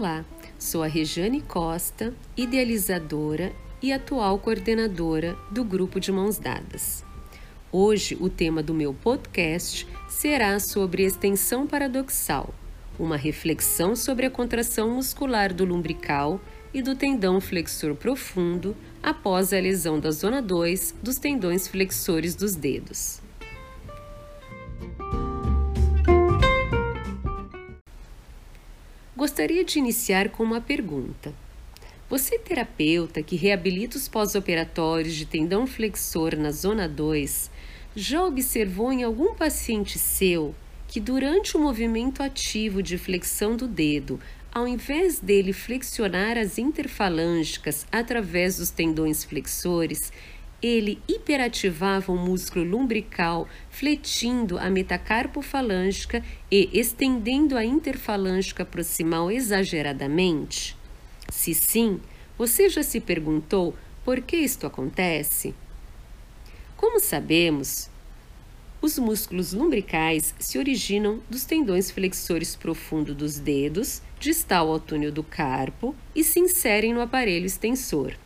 Olá, sou a Regiane Costa, idealizadora e atual coordenadora do Grupo de Mãos Dadas. Hoje, o tema do meu podcast será sobre extensão paradoxal, uma reflexão sobre a contração muscular do lumbrical e do tendão flexor profundo após a lesão da zona 2 dos tendões flexores dos dedos. Gostaria de iniciar com uma pergunta. Você, terapeuta que reabilita os pós-operatórios de tendão flexor na zona 2, já observou em algum paciente seu que durante o movimento ativo de flexão do dedo, ao invés dele flexionar as interfalângicas através dos tendões flexores, ele hiperativava o músculo lumbrical, fletindo a metacarpofalângica e estendendo a interfalângica proximal exageradamente? Se sim, você já se perguntou por que isto acontece? Como sabemos, os músculos lumbricais se originam dos tendões flexores profundos dos dedos, distal ao túnel do carpo, e se inserem no aparelho extensor.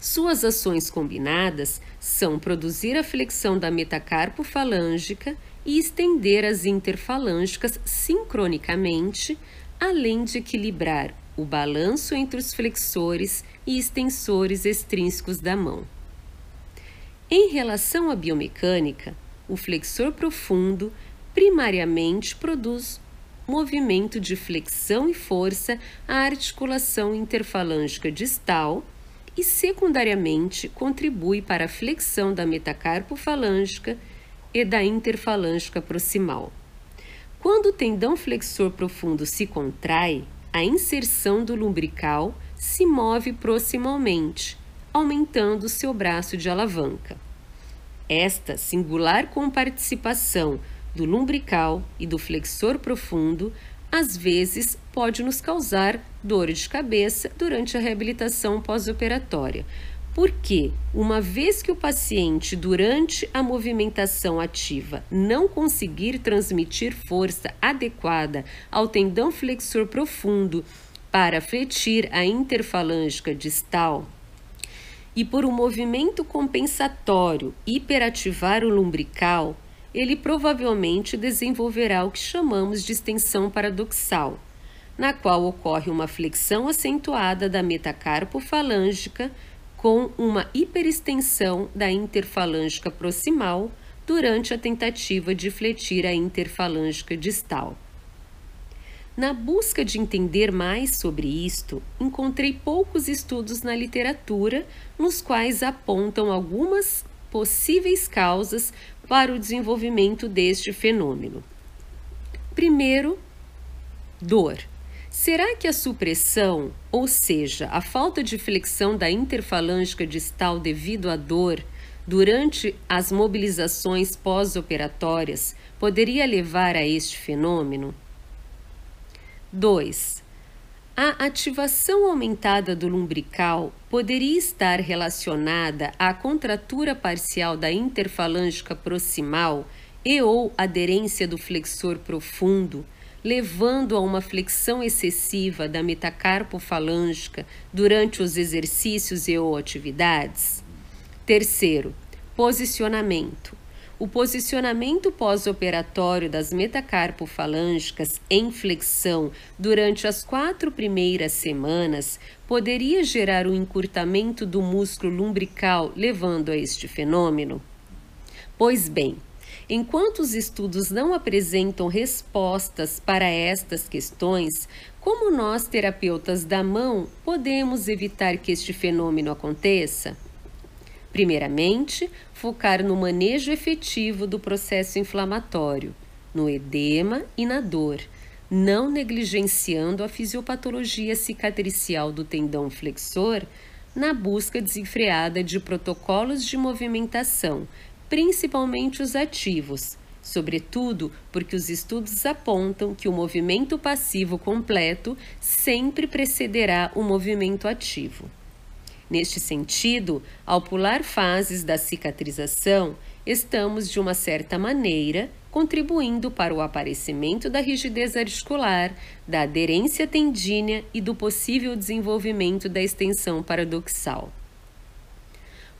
Suas ações combinadas são produzir a flexão da metacarpofalângica e estender as interfalângicas sincronicamente, além de equilibrar o balanço entre os flexores e extensores extrínsecos da mão. Em relação à biomecânica, o flexor profundo primariamente produz movimento de flexão e força à articulação interfalângica distal e, secundariamente, contribui para a flexão da metacarpofalângica e da interfalângica proximal. Quando o tendão flexor profundo se contrai, a inserção do lumbrical se move proximalmente, aumentando seu braço de alavanca. Esta singular comparticipação do lumbrical e do flexor profundo às vezes pode nos causar dor de cabeça durante a reabilitação pós-operatória. Porque, uma vez que o paciente, durante a movimentação ativa, não conseguir transmitir força adequada ao tendão flexor profundo para fletir a interfalângica distal, e por um movimento compensatório hiperativar o lumbrical, ele provavelmente desenvolverá o que chamamos de extensão paradoxal, na qual ocorre uma flexão acentuada da metacarpofalângica com uma hiperextensão da interfalângica proximal durante a tentativa de fletir a interfalângica distal. Na busca de entender mais sobre isto, encontrei poucos estudos na literatura nos quais apontam algumas possíveis causas para o desenvolvimento deste fenômeno. Primeiro, dor. Será que a supressão, ou seja, a falta de flexão da interfalângica distal devido à dor durante as mobilizações pós-operatórias poderia levar a este fenômeno? 2. A ativação aumentada do lumbrical poderia estar relacionada à contratura parcial da interfalângica proximal e ou aderência do flexor profundo, levando a uma flexão excessiva da metacarpofalângica durante os exercícios e ou atividades. Terceiro, posicionamento. O posicionamento pós-operatório das metacarpofalângicas em flexão durante as quatro primeiras semanas poderia gerar um encurtamento do músculo lumbrical, levando a este fenômeno? Pois bem, enquanto os estudos não apresentam respostas para estas questões, como nós, terapeutas da mão, podemos evitar que este fenômeno aconteça? Primeiramente, focar no manejo efetivo do processo inflamatório, no edema e na dor, não negligenciando a fisiopatologia cicatricial do tendão flexor na busca desenfreada de protocolos de movimentação, principalmente os ativos, sobretudo porque os estudos apontam que o movimento passivo completo sempre precederá o movimento ativo. Neste sentido, ao pular fases da cicatrização, estamos, de uma certa maneira, contribuindo para o aparecimento da rigidez articular, da aderência tendínea e do possível desenvolvimento da extensão paradoxal.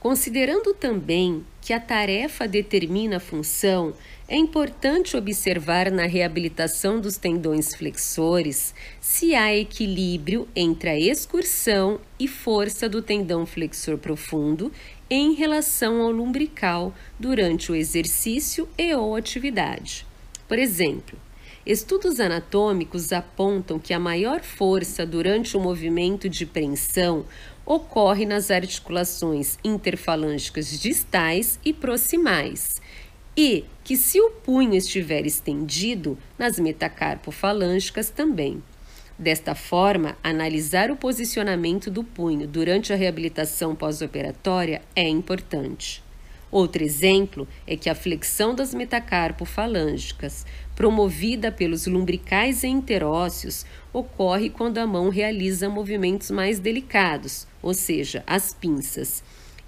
Considerando também que a tarefa determina a função, é importante observar na reabilitação dos tendões flexores se há equilíbrio entre a excursão e força do tendão flexor profundo em relação ao lumbrical durante o exercício e ou atividade. Por exemplo, estudos anatômicos apontam que a maior força durante o movimento de preensão ocorre nas articulações interfalângicas distais e proximais, e que se o punho estiver estendido, nas metacarpofalângicas também. Desta forma, analisar o posicionamento do punho durante a reabilitação pós-operatória é importante. Outro exemplo é que a flexão das metacarpofalângicas, promovida pelos lumbricais e interósseos, ocorre quando a mão realiza movimentos mais delicados, ou seja, as pinças.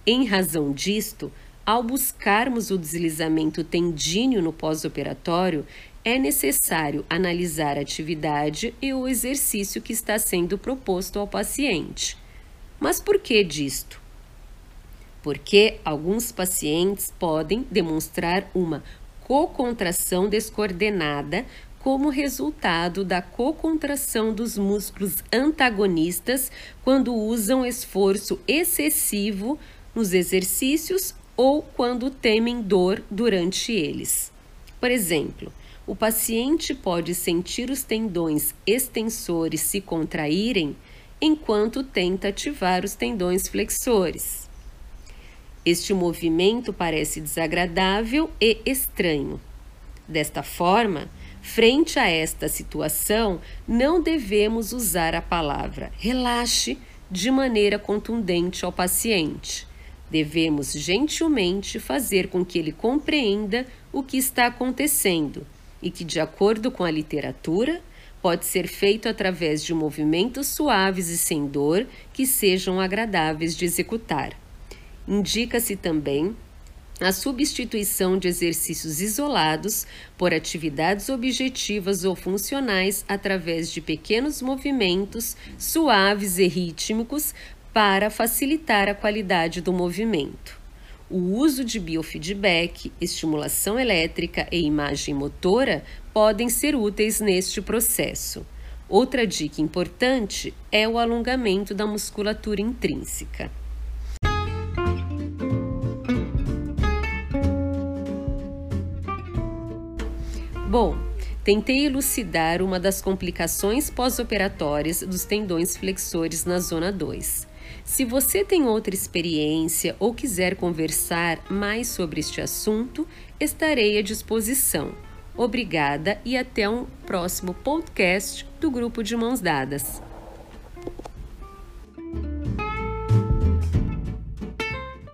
Em razão disto, ao buscarmos o deslizamento tendíneo no pós-operatório, é necessário analisar a atividade e o exercício que está sendo proposto ao paciente. Mas por que disto? Porque alguns pacientes podem demonstrar uma cocontração descoordenada como resultado da cocontração dos músculos antagonistas quando usam esforço excessivo nos exercícios ou quando temem dor durante eles. Por exemplo, o paciente pode sentir os tendões extensores se contraírem enquanto tenta ativar os tendões flexores. Este movimento parece desagradável e estranho. Desta forma, Frente a esta situação, não devemos usar a palavra relaxe de maneira contundente ao paciente. Devemos gentilmente fazer com que ele compreenda o que está acontecendo e que, de acordo com a literatura, pode ser feito através de movimentos suaves e sem dor que sejam agradáveis de executar. Indica-se também a substituição de exercícios isolados por atividades objetivas ou funcionais através de pequenos movimentos suaves e rítmicos para facilitar a qualidade do movimento. O uso de biofeedback, estimulação elétrica e imagem motora podem ser úteis neste processo. Outra dica importante é o alongamento da musculatura intrínseca. Bom, tentei elucidar uma das complicações pós-operatórias dos tendões flexores na zona 2. Se você tem outra experiência ou quiser conversar mais sobre este assunto, estarei à disposição. Obrigada e até um próximo podcast do Grupo de Mãos Dadas.